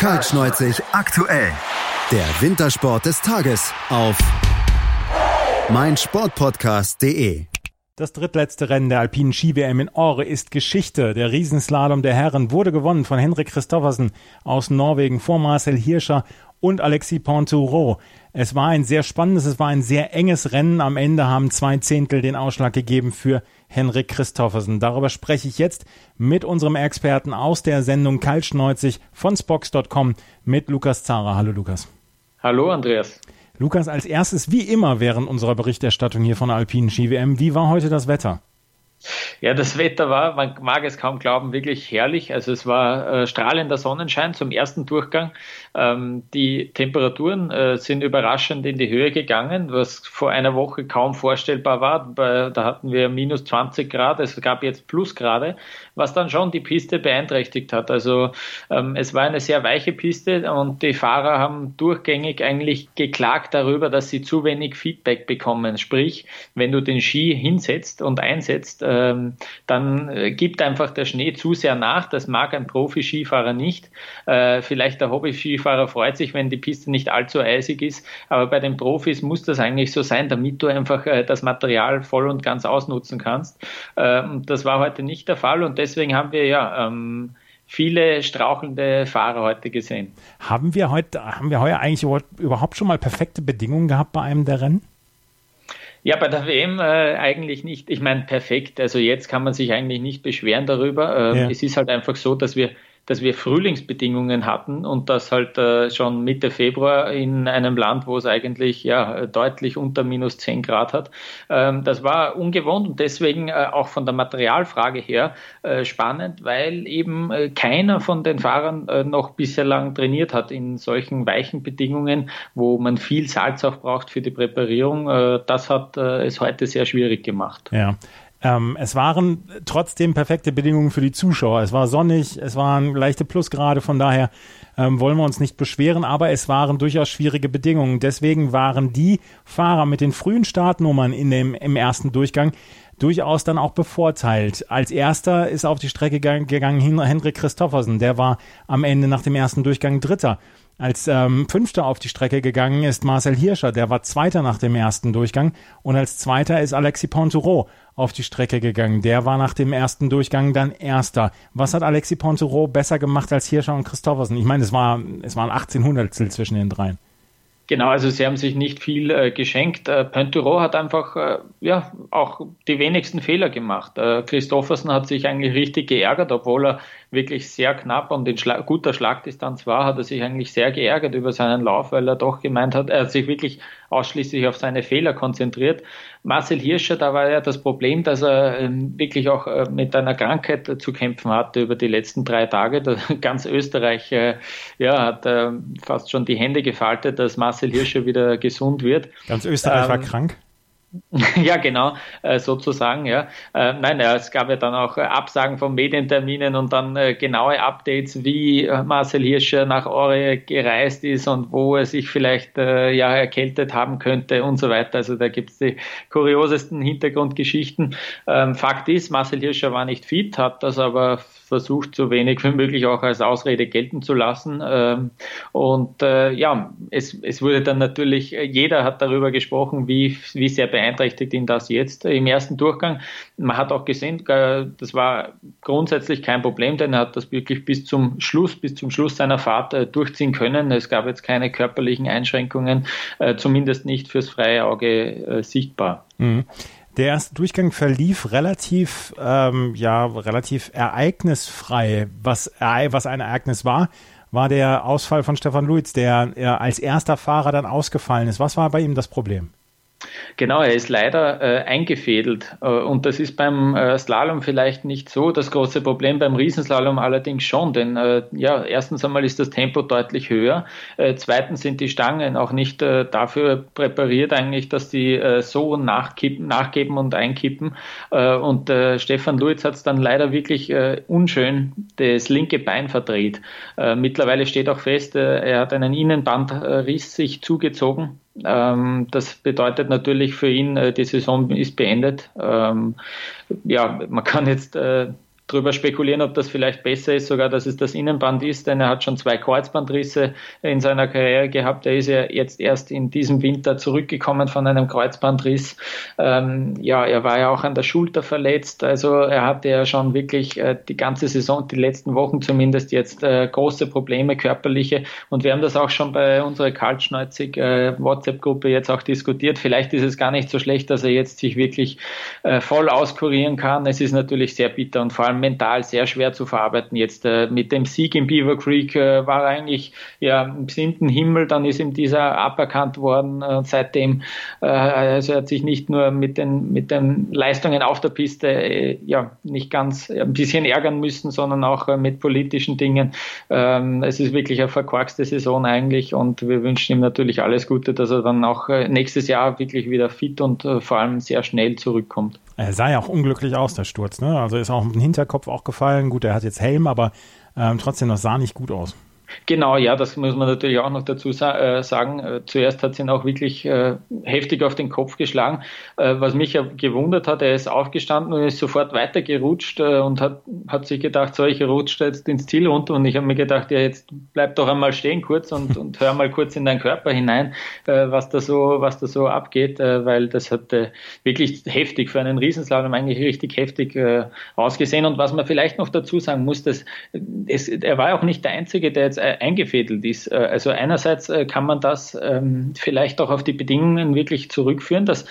Kaltschneuzig aktuell. Der Wintersport des Tages auf meinsportpodcast.de. Das drittletzte Rennen der alpinen Ski-WM in Ore ist Geschichte. Der Riesenslalom der Herren wurde gewonnen von Henrik Christoffersen aus Norwegen vor Marcel Hirscher und Alexis Pontoureau. Es war ein sehr spannendes, es war ein sehr enges Rennen. Am Ende haben zwei Zehntel den Ausschlag gegeben für Henrik Christoffersen. Darüber spreche ich jetzt mit unserem Experten aus der Sendung Kaltschneuzig von Spox.com mit Lukas Zara. Hallo Lukas. Hallo Andreas. Lukas, als erstes, wie immer während unserer Berichterstattung hier von der Alpinen Ski WM, wie war heute das Wetter? Ja, das Wetter war, man mag es kaum glauben, wirklich herrlich. Also es war äh, strahlender Sonnenschein zum ersten Durchgang. Ähm, die Temperaturen äh, sind überraschend in die Höhe gegangen, was vor einer Woche kaum vorstellbar war. Bei, da hatten wir minus 20 Grad, es gab jetzt Plusgrade was dann schon die Piste beeinträchtigt hat. Also ähm, es war eine sehr weiche Piste und die Fahrer haben durchgängig eigentlich geklagt darüber, dass sie zu wenig Feedback bekommen. Sprich, wenn du den Ski hinsetzt und einsetzt, ähm, dann äh, gibt einfach der Schnee zu sehr nach. Das mag ein Profi-Skifahrer nicht. Äh, vielleicht der Hobby-Skifahrer freut sich, wenn die Piste nicht allzu eisig ist, aber bei den Profis muss das eigentlich so sein, damit du einfach äh, das Material voll und ganz ausnutzen kannst. Ähm, das war heute nicht der Fall und deswegen haben wir ja ähm, viele strauchelnde Fahrer heute gesehen. Haben wir heute, haben wir heuer eigentlich überhaupt schon mal perfekte Bedingungen gehabt bei einem der Rennen? Ja, bei der WM äh, eigentlich nicht. Ich meine, perfekt. Also jetzt kann man sich eigentlich nicht beschweren darüber. Ähm, ja. Es ist halt einfach so, dass wir dass wir Frühlingsbedingungen hatten und das halt äh, schon Mitte Februar in einem Land, wo es eigentlich ja deutlich unter minus 10 Grad hat. Ähm, das war ungewohnt und deswegen äh, auch von der Materialfrage her äh, spannend, weil eben äh, keiner von den Fahrern äh, noch bislang trainiert hat in solchen weichen Bedingungen, wo man viel Salz auch braucht für die Präparierung. Äh, das hat es heute sehr schwierig gemacht. Ja. Ähm, es waren trotzdem perfekte Bedingungen für die Zuschauer. Es war sonnig, es waren leichte Plusgrade, von daher ähm, wollen wir uns nicht beschweren, aber es waren durchaus schwierige Bedingungen. Deswegen waren die Fahrer mit den frühen Startnummern in dem, im ersten Durchgang durchaus dann auch bevorteilt. Als erster ist auf die Strecke gegangen Henrik Christoffersen. Der war am Ende nach dem ersten Durchgang Dritter. Als ähm, Fünfter auf die Strecke gegangen ist Marcel Hirscher, der war Zweiter nach dem ersten Durchgang. Und als Zweiter ist Alexis Pontoureau auf die Strecke gegangen. Der war nach dem ersten Durchgang dann Erster. Was hat Alexis Pontoureau besser gemacht als Hirscher und Christoffersen? Ich meine, es, war, es waren 18 Hundertstel zwischen den dreien. Genau, also sie haben sich nicht viel äh, geschenkt. Äh, Pontoureau hat einfach äh, ja auch die wenigsten Fehler gemacht. Äh, Christoffersen hat sich eigentlich richtig geärgert, obwohl er wirklich sehr knapp und in Schla guter Schlagdistanz war, hat er sich eigentlich sehr geärgert über seinen Lauf, weil er doch gemeint hat, er hat sich wirklich ausschließlich auf seine Fehler konzentriert. Marcel Hirscher, da war ja das Problem, dass er ähm, wirklich auch äh, mit einer Krankheit zu kämpfen hatte über die letzten drei Tage. Ganz Österreich äh, ja, hat äh, fast schon die Hände gefaltet, dass Marcel Hirscher wieder gesund wird. Ganz Österreich ähm, war krank? Ja, genau, äh, sozusagen, ja. Äh, nein, ja, es gab ja dann auch äh, Absagen von Medienterminen und dann genaue Updates, wie Marcel Hirscher nach Ore gereist ist und wo er sich vielleicht ja erkältet haben könnte und so weiter. Also da gibt es die kuriosesten Hintergrundgeschichten. Ähm, Fakt ist, Marcel Hirscher war nicht fit, hat das aber versucht, so wenig wie möglich auch als Ausrede gelten zu lassen. Ähm, und ja, es, es wurde dann natürlich, jeder hat darüber gesprochen, wie, wie sehr beeinträchtigt ihn das jetzt im ersten Durchgang. Man hat auch gesehen, äh, das war grundsätzlich kein Problem, denn er hat das wirklich bis zum Schluss, bis zum Schluss seiner Fahrt äh, durchziehen können. Es gab jetzt keine körperlichen Einschränkungen, äh, zumindest nicht fürs freie Auge sichtbar. Mhm. Der erste Durchgang verlief relativ, ähm, ja, relativ ereignisfrei. Was, was ein Ereignis war, war der Ausfall von Stefan Luiz, der als erster Fahrer dann ausgefallen ist. Was war bei ihm das Problem? Genau, er ist leider äh, eingefädelt. Äh, und das ist beim äh, Slalom vielleicht nicht so das große Problem, beim Riesenslalom allerdings schon, denn äh, ja, erstens einmal ist das Tempo deutlich höher, äh, zweitens sind die Stangen auch nicht äh, dafür präpariert eigentlich, dass die so nachkippen, nachgeben und einkippen. Und Stefan Luiz hat es dann leider wirklich unschön das linke Bein verdreht. mittlerweile steht auch fest, er hat einen Innenbandriss sich zugezogen ähm, das bedeutet natürlich für ihn, äh, die Saison ist beendet. Ähm, ja, man kann jetzt äh, drüber spekulieren, ob das vielleicht besser ist, sogar, dass es das Innenband ist, denn er hat schon zwei Kreuzbandrisse in seiner Karriere gehabt. Er ist ja jetzt erst in diesem Winter zurückgekommen von einem Kreuzbandriss. Ähm, ja, er war ja auch an der Schulter verletzt, also er hatte ja schon wirklich äh, die ganze Saison, die letzten Wochen zumindest jetzt äh, große Probleme, körperliche. Und wir haben das auch schon bei unserer kaltschneuzig äh, WhatsApp-Gruppe jetzt auch diskutiert. Vielleicht ist es gar nicht so schlecht, dass er jetzt sich wirklich äh, voll auskurieren kann. Es ist natürlich sehr bitter und vor allem mental sehr schwer zu verarbeiten. Jetzt äh, mit dem Sieg im Beaver Creek äh, war eigentlich ja im siebten Himmel, dann ist ihm dieser aberkannt worden und seitdem, äh, also er hat sich nicht nur mit den, mit den Leistungen auf der Piste äh, ja nicht ganz ein bisschen ärgern müssen, sondern auch äh, mit politischen Dingen. Ähm, es ist wirklich eine verkorkste Saison eigentlich und wir wünschen ihm natürlich alles Gute, dass er dann auch äh, nächstes Jahr wirklich wieder fit und äh, vor allem sehr schnell zurückkommt. Er sah ja auch unglücklich aus, der Sturz. Ne? Also ist auch im Hinterkopf auch gefallen. Gut, er hat jetzt Helm, aber ähm, trotzdem, das sah nicht gut aus. Genau, ja, das muss man natürlich auch noch dazu äh, sagen. Äh, zuerst hat sie ihn auch wirklich äh, heftig auf den Kopf geschlagen. Was mich ja gewundert hat, er ist aufgestanden und ist sofort weitergerutscht und hat, hat sich gedacht, so, ich rutsche jetzt ins Ziel runter und ich habe mir gedacht, ja, jetzt bleib doch einmal stehen kurz und, und hör mal kurz in deinen Körper hinein, was da so, was da so abgeht, weil das hat wirklich heftig für einen Riesenslalom eigentlich richtig heftig ausgesehen. Und was man vielleicht noch dazu sagen muss, dass es, er war auch nicht der Einzige, der jetzt eingefädelt ist. Äh, also einerseits äh, kann man das ähm, vielleicht auch auf die Bedingungen wirklich zurückführen, dass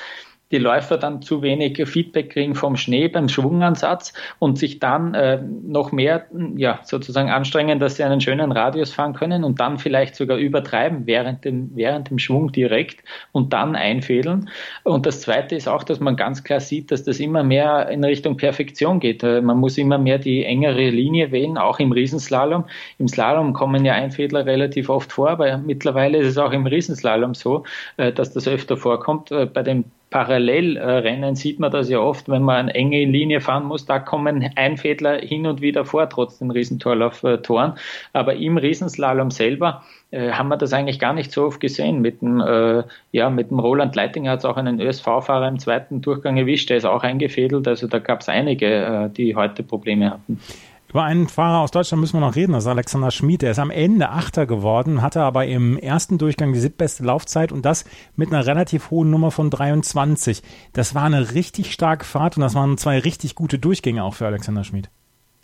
die Läufer dann zu wenig Feedback kriegen vom Schnee beim Schwungansatz und sich dann äh, noch mehr ja, sozusagen anstrengen, dass sie einen schönen Radius fahren können und dann vielleicht sogar übertreiben während dem, während dem Schwung direkt und dann einfädeln. Und das Zweite ist auch, dass man ganz klar sieht, dass das immer mehr in Richtung Perfektion geht. Äh, man muss immer mehr die engere Linie wählen, auch im Riesenslalom. Im Slalom kommen ja Einfädler relativ oft vor, aber mittlerweile ist es auch im Riesenslalom so, äh, dass das öfter vorkommt. Äh, bei den Parallelrennen sieht man das ja oft, wenn man eine enge Linie fahren muss, da kommen Einfädler hin und wieder vor, trotz den Riesentorlauf-Toren. Aber im Riesenslalom selber äh, haben wir das eigentlich gar nicht so oft gesehen. Mit dem, äh, ja, mit dem Roland Leitinger hat es auch einen ÖSV-Fahrer im zweiten Durchgang erwischt, der ist auch eingefädelt. Also da gab es einige, äh, die heute Probleme hatten. Über einen Fahrer aus Deutschland müssen wir noch reden, das ist Alexander Schmid. Der ist am Ende Achter geworden, hatte aber im ersten Durchgang die siebtbeste Laufzeit und das mit einer relativ hohen Nummer von 23. Das war eine richtig starke Fahrt und das waren zwei richtig gute Durchgänge auch für Alexander Schmid.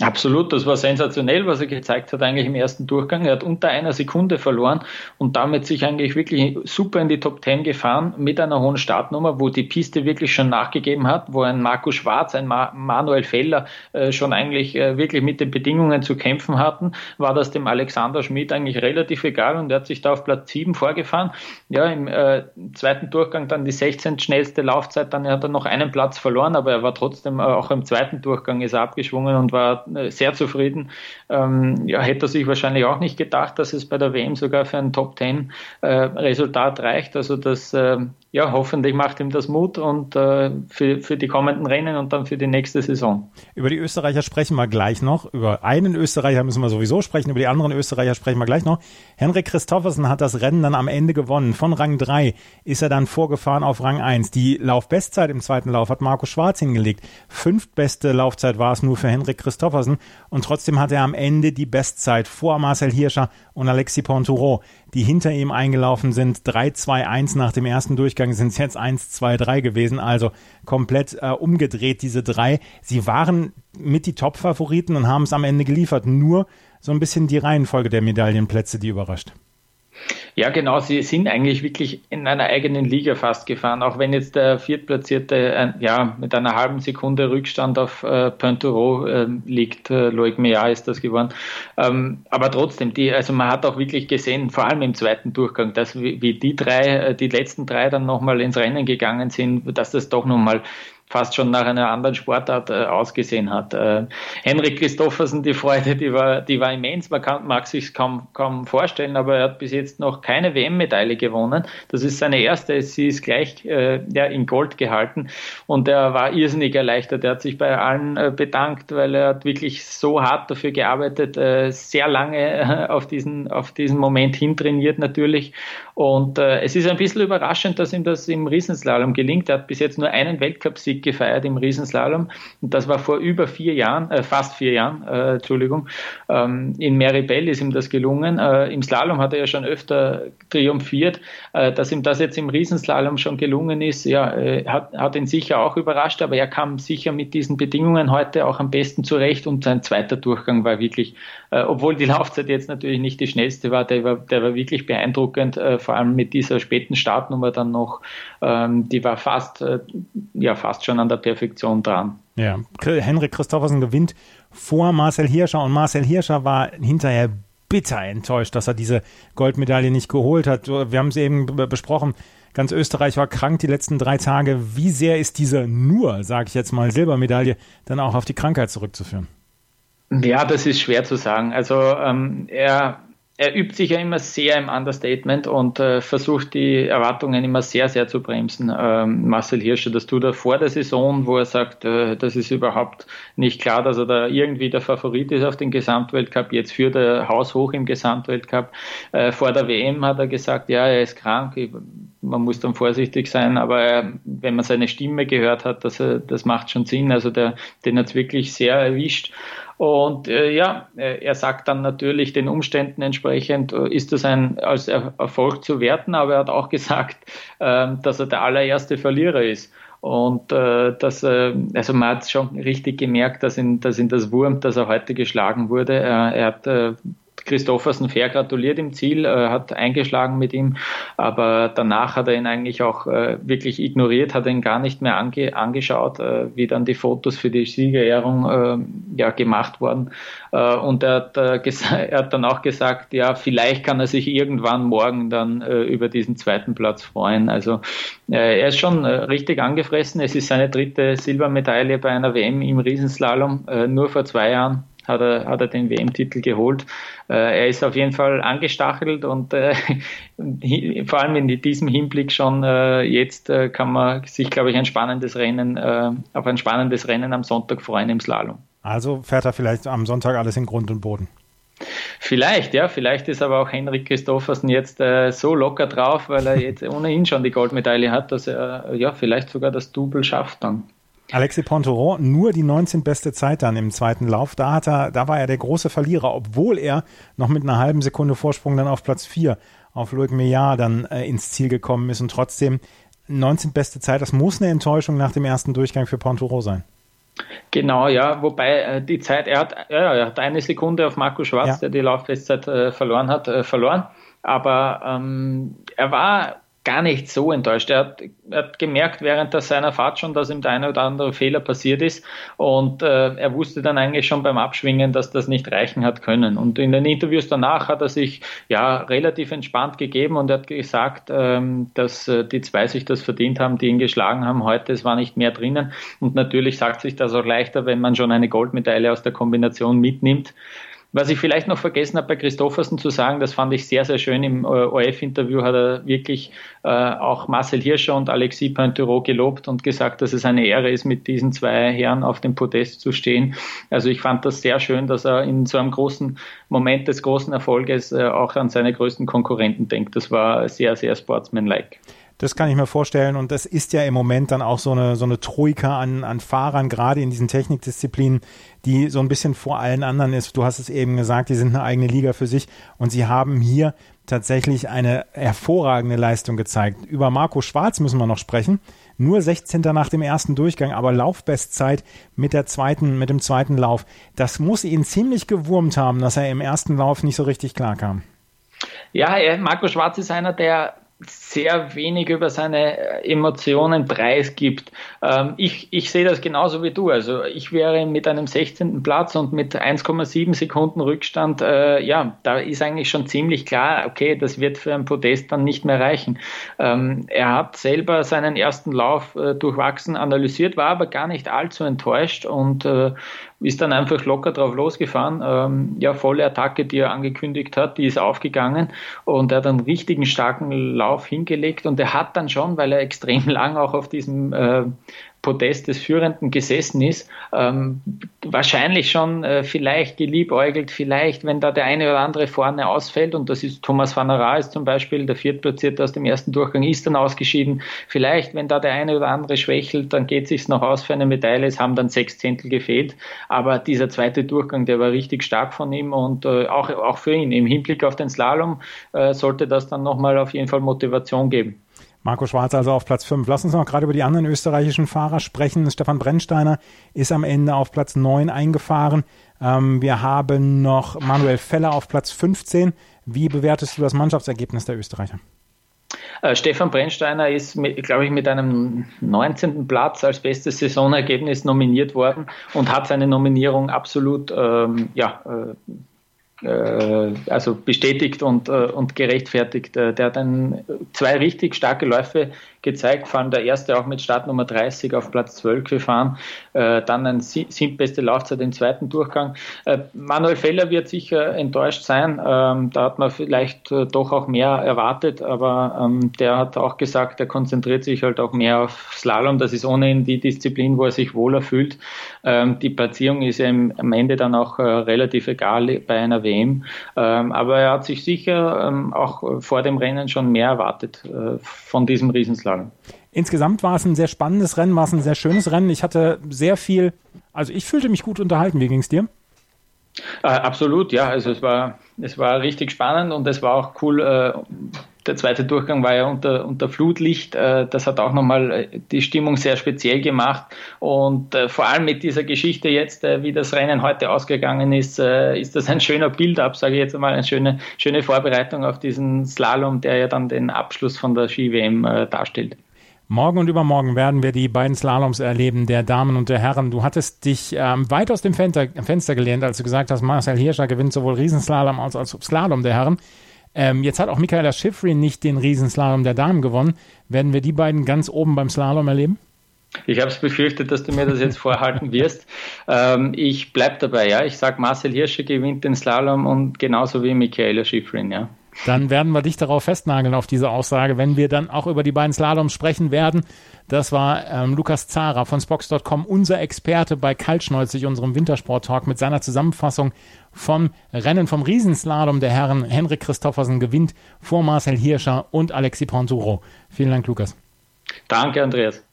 Absolut, das war sensationell, was er gezeigt hat eigentlich im ersten Durchgang. Er hat unter einer Sekunde verloren und damit sich eigentlich wirklich super in die Top Ten gefahren mit einer hohen Startnummer, wo die Piste wirklich schon nachgegeben hat, wo ein Marco Schwarz, ein Ma Manuel Feller äh, schon eigentlich äh, wirklich mit den Bedingungen zu kämpfen hatten, war das dem Alexander Schmidt eigentlich relativ egal und er hat sich da auf Platz 7 vorgefahren. Ja, im äh, zweiten Durchgang dann die 16. schnellste Laufzeit, dann hat er noch einen Platz verloren, aber er war trotzdem äh, auch im zweiten Durchgang ist er abgeschwungen und war äh, sehr zufrieden. Ähm, ja, hätte er sich wahrscheinlich auch nicht gedacht, dass es bei der WM sogar für ein Top Ten äh, Resultat reicht. Also das äh, ja, hoffentlich macht ihm das Mut und äh, für, für die kommenden Rennen und dann für die nächste Saison. Über die Österreicher sprechen wir gleich noch. Über einen Österreicher müssen wir sowieso sprechen, über die anderen Österreicher sprechen wir gleich noch. Henrik Christoffersen hat das Rennen dann am Ende gewonnen. Von Rang 3 ist er dann vorgefahren auf Rang 1. Die Laufbestzeit im zweiten Lauf hat Marco Schwarz hingelegt. Fünftbeste Laufzeit war es nur für Henrik Christoffersen und trotzdem hat er am Ende die Bestzeit vor Marcel Hirscher und Alexis Pontoureau die hinter ihm eingelaufen sind. 3-2-1 nach dem ersten Durchgang sind es jetzt 1-2-3 gewesen, also komplett äh, umgedreht, diese drei. Sie waren mit die Top-Favoriten und haben es am Ende geliefert. Nur so ein bisschen die Reihenfolge der Medaillenplätze, die überrascht. Ja, genau. Sie sind eigentlich wirklich in einer eigenen Liga fast gefahren, auch wenn jetzt der Viertplatzierte äh, ja, mit einer halben Sekunde Rückstand auf äh, Pointoureau äh, liegt. Äh, Loic Meillard ist das geworden. Ähm, aber trotzdem, die, also man hat auch wirklich gesehen, vor allem im zweiten Durchgang, dass wie, wie die drei, äh, die letzten drei dann nochmal ins Rennen gegangen sind, dass das doch nochmal fast schon nach einer anderen Sportart äh, ausgesehen hat. Äh, Henrik Christoffersen, die Freude, die war, die war immens. Man kann, mag sich kaum, kaum vorstellen, aber er hat bis jetzt noch keine WM-Medaille gewonnen. Das ist seine erste. Sie ist gleich äh, ja, in Gold gehalten und er war irrsinnig erleichtert. Er hat sich bei allen äh, bedankt, weil er hat wirklich so hart dafür gearbeitet, äh, sehr lange äh, auf diesen, auf diesen Moment hintrainiert natürlich. Und es ist ein bisschen überraschend, dass ihm das im Riesenslalom gelingt. Er hat bis jetzt nur einen Weltcupsieg gefeiert im Riesenslalom. Und das war vor über vier Jahren, äh, fast vier Jahren, äh, Entschuldigung. Ähm, in Meribel ist ihm das gelungen. Äh, Im Slalom hat er ja schon öfter triumphiert. Äh, dass ihm das jetzt im Riesenslalom schon gelungen ist, ja, äh, hat, hat ihn sicher auch überrascht, aber er kam sicher mit diesen Bedingungen heute auch am besten zurecht und sein zweiter Durchgang war wirklich, obwohl die Laufzeit jetzt natürlich nicht die schnellste war, der war, der war wirklich beeindruckend, äh, vor allem mit dieser späten Startnummer dann noch, ähm, die war fast, äh, ja, fast schon an der Perfektion dran. Ja, Henrik Christoffersen gewinnt vor Marcel Hirscher und Marcel Hirscher war hinterher bitter enttäuscht, dass er diese Goldmedaille nicht geholt hat. Wir haben es eben besprochen. Ganz Österreich war krank die letzten drei Tage. Wie sehr ist diese nur, sage ich jetzt mal, Silbermedaille dann auch auf die Krankheit zurückzuführen? Ja, das ist schwer zu sagen. Also ähm, er er übt sich ja immer sehr im Understatement und äh, versucht die Erwartungen immer sehr, sehr zu bremsen. Ähm, Marcel Hirscher, das tut er vor der Saison, wo er sagt, äh, das ist überhaupt nicht klar, dass er da irgendwie der Favorit ist auf den Gesamtweltcup. Jetzt führt er haushoch im Gesamtweltcup. Äh, vor der WM hat er gesagt, ja, er ist krank. Man muss dann vorsichtig sein, aber er, wenn man seine Stimme gehört hat, das, das macht schon Sinn. Also der, den hat es wirklich sehr erwischt. Und äh, ja, äh, er sagt dann natürlich den Umständen entsprechend, äh, ist das ein als er Erfolg zu werten, aber er hat auch gesagt, äh, dass er der allererste Verlierer ist. Und äh, dass, äh, also man hat schon richtig gemerkt, dass ihn, dass ihn das Wurm, dass er heute geschlagen wurde. Er, er hat äh, Christoffersen fair gratuliert im Ziel, äh, hat eingeschlagen mit ihm, aber danach hat er ihn eigentlich auch äh, wirklich ignoriert, hat ihn gar nicht mehr ange angeschaut, äh, wie dann die Fotos für die Siegerehrung äh, ja, gemacht wurden. Äh, und er hat, äh, er hat dann auch gesagt, ja, vielleicht kann er sich irgendwann morgen dann über diesen zweiten Platz freuen. Also er ist schon richtig angefressen. Es ist seine dritte Silbermedaille bei einer WM im Riesenslalom, nur vor zwei Jahren hat er, hat er den WM-Titel geholt. Äh, er ist auf jeden Fall angestachelt und äh, vor allem in diesem Hinblick schon äh, jetzt äh, kann man sich, glaube ich, ein spannendes Rennen, äh, auf ein spannendes Rennen am Sonntag freuen im Slalom. Also fährt er vielleicht am Sonntag alles in Grund und Boden. Vielleicht, ja, vielleicht ist aber auch Henrik Christoffersen jetzt äh, so locker drauf, weil er jetzt ohnehin schon die Goldmedaille hat, dass er ja vielleicht sogar das Double schafft dann. Alexis Pontoron nur die 19 beste Zeit dann im zweiten Lauf. Da hat er, da war er der große Verlierer, obwohl er noch mit einer halben Sekunde Vorsprung dann auf Platz 4 auf Loic Meillard dann äh, ins Ziel gekommen ist und trotzdem 19 beste Zeit. Das muss eine Enttäuschung nach dem ersten Durchgang für Pontoron sein. Genau, ja, wobei äh, die Zeit, er hat, ja, er hat eine Sekunde auf Marco Schwarz, ja. der die Laufbestzeit äh, verloren hat, äh, verloren. Aber ähm, er war gar nicht so enttäuscht. Er hat, er hat gemerkt während der seiner Fahrt schon, dass ihm der eine oder andere Fehler passiert ist und äh, er wusste dann eigentlich schon beim Abschwingen, dass das nicht reichen hat können. Und in den Interviews danach hat er sich ja relativ entspannt gegeben und er hat gesagt, ähm, dass äh, die zwei sich das verdient haben, die ihn geschlagen haben heute. Es war nicht mehr drinnen und natürlich sagt sich das auch leichter, wenn man schon eine Goldmedaille aus der Kombination mitnimmt. Was ich vielleicht noch vergessen habe bei Christoffersen zu sagen, das fand ich sehr, sehr schön. Im äh, ORF-Interview hat er wirklich äh, auch Marcel Hirscher und Alexis Pointerot gelobt und gesagt, dass es eine Ehre ist, mit diesen zwei Herren auf dem Podest zu stehen. Also ich fand das sehr schön, dass er in so einem großen Moment des großen Erfolges äh, auch an seine größten Konkurrenten denkt. Das war sehr, sehr sportsmanlike. Das kann ich mir vorstellen. Und das ist ja im Moment dann auch so eine, so eine Troika an, an Fahrern, gerade in diesen Technikdisziplinen, die so ein bisschen vor allen anderen ist. Du hast es eben gesagt, die sind eine eigene Liga für sich. Und sie haben hier tatsächlich eine hervorragende Leistung gezeigt. Über Marco Schwarz müssen wir noch sprechen. Nur 16. nach dem ersten Durchgang, aber Laufbestzeit mit der zweiten, mit dem zweiten Lauf. Das muss ihn ziemlich gewurmt haben, dass er im ersten Lauf nicht so richtig klar kam. Ja, Marco Schwarz ist einer, der sehr wenig über seine Emotionen preisgibt. Ähm, ich, ich sehe das genauso wie du. Also ich wäre mit einem 16. Platz und mit 1,7 Sekunden Rückstand, äh, ja, da ist eigentlich schon ziemlich klar, okay, das wird für ein Podest dann nicht mehr reichen. Ähm, er hat selber seinen ersten Lauf äh, durchwachsen analysiert, war aber gar nicht allzu enttäuscht und äh, ist dann einfach locker drauf losgefahren. Ähm, ja, volle Attacke, die er angekündigt hat, die ist aufgegangen und er hat einen richtigen starken Lauf hingelegt und er hat dann schon, weil er extrem lang auch auf diesem äh, Podest des Führenden gesessen ist, ähm, wahrscheinlich schon äh, vielleicht geliebäugelt, vielleicht, wenn da der eine oder andere vorne ausfällt, und das ist Thomas van Raes zum Beispiel, der Viertplatzierte aus dem ersten Durchgang, ist dann ausgeschieden. Vielleicht, wenn da der eine oder andere schwächelt, dann geht es sich noch aus für eine Medaille. Es haben dann sechs Zehntel gefehlt. Aber dieser zweite Durchgang, der war richtig stark von ihm und äh, auch, auch für ihn. Im Hinblick auf den Slalom äh, sollte das dann nochmal auf jeden Fall Motivation geben. Marco Schwarz also auf Platz 5. Lass uns noch gerade über die anderen österreichischen Fahrer sprechen. Stefan Brennsteiner ist am Ende auf Platz 9 eingefahren. Ähm, wir haben noch Manuel Feller auf Platz 15. Wie bewertest du das Mannschaftsergebnis der Österreicher? Äh, Stefan Brennsteiner ist, glaube ich, mit einem 19. Platz als bestes Saisonergebnis nominiert worden und hat seine Nominierung absolut ähm, ja, äh, also bestätigt und, äh, und gerechtfertigt. Äh, der hat dann zwei richtig starke Läufe gezeigt, vor allem der erste auch mit Startnummer 30 auf Platz 12 gefahren, äh, dann ein siebtbeste Laufzeit im zweiten Durchgang. Äh, Manuel Feller wird sicher enttäuscht sein, ähm, da hat man vielleicht äh, doch auch mehr erwartet, aber ähm, der hat auch gesagt, er konzentriert sich halt auch mehr auf Slalom, das ist ohnehin die Disziplin, wo er sich wohler fühlt. Ähm, die Platzierung ist ja im, am Ende dann auch äh, relativ egal bei einer WM, ähm, aber er hat sich sicher ähm, auch vor dem Rennen schon mehr erwartet äh, von diesem Riesenslalom sagen. Insgesamt war es ein sehr spannendes Rennen, war es ein sehr schönes Rennen. Ich hatte sehr viel, also ich fühlte mich gut unterhalten. Wie ging es dir? Äh, absolut, ja. Also es war, es war richtig spannend und es war auch cool. Äh, der zweite Durchgang war ja unter, unter Flutlicht. Äh, das hat auch nochmal äh, die Stimmung sehr speziell gemacht. Und äh, vor allem mit dieser Geschichte jetzt, wie das Rennen heute ausgegangen ist, ist das ein schöner Build-up, sage ich jetzt einmal, eine schöne, schöne Vorbereitung auf diesen Slalom, der ja dann den Abschluss von der Ski-WM darstellt. Morgen und übermorgen werden wir die beiden Slaloms erleben, der Damen und der Herren. Du hattest dich ähm, weit aus dem Fenster, Fenster gelehnt, als du gesagt hast, Marcel Hirscher gewinnt sowohl Riesenslalom als auch Slalom der Herren. Ähm, jetzt hat auch Michaela Schifrin nicht den Riesenslalom der Damen gewonnen. Werden wir die beiden ganz oben beim Slalom erleben? Ich habe es befürchtet, dass du mir das jetzt vorhalten wirst. Ähm, ich bleibe dabei, ja. Ich sage, Marcel Hirscher gewinnt den Slalom und genauso wie Michaela Schifrin, ja. Dann werden wir dich darauf festnageln, auf diese Aussage, wenn wir dann auch über die beiden Slaloms sprechen werden. Das war ähm, Lukas Zara von Spox.com, unser Experte bei Kaltschneuzig, unserem Wintersport-Talk, mit seiner Zusammenfassung vom Rennen vom Riesenslalom der Herren. Henrik Christoffersen gewinnt vor Marcel Hirscher und Alexi Ponturo. Vielen Dank, Lukas. Danke, Andreas.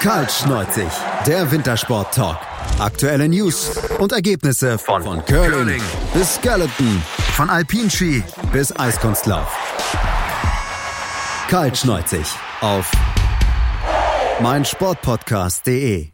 Kaltschneuzig, der Wintersport-Talk. Aktuelle News und Ergebnisse von, von Curling bis Skeleton, von Alpinski bis Eiskunstlauf. Kaltschneuzig auf meinsportpodcast.de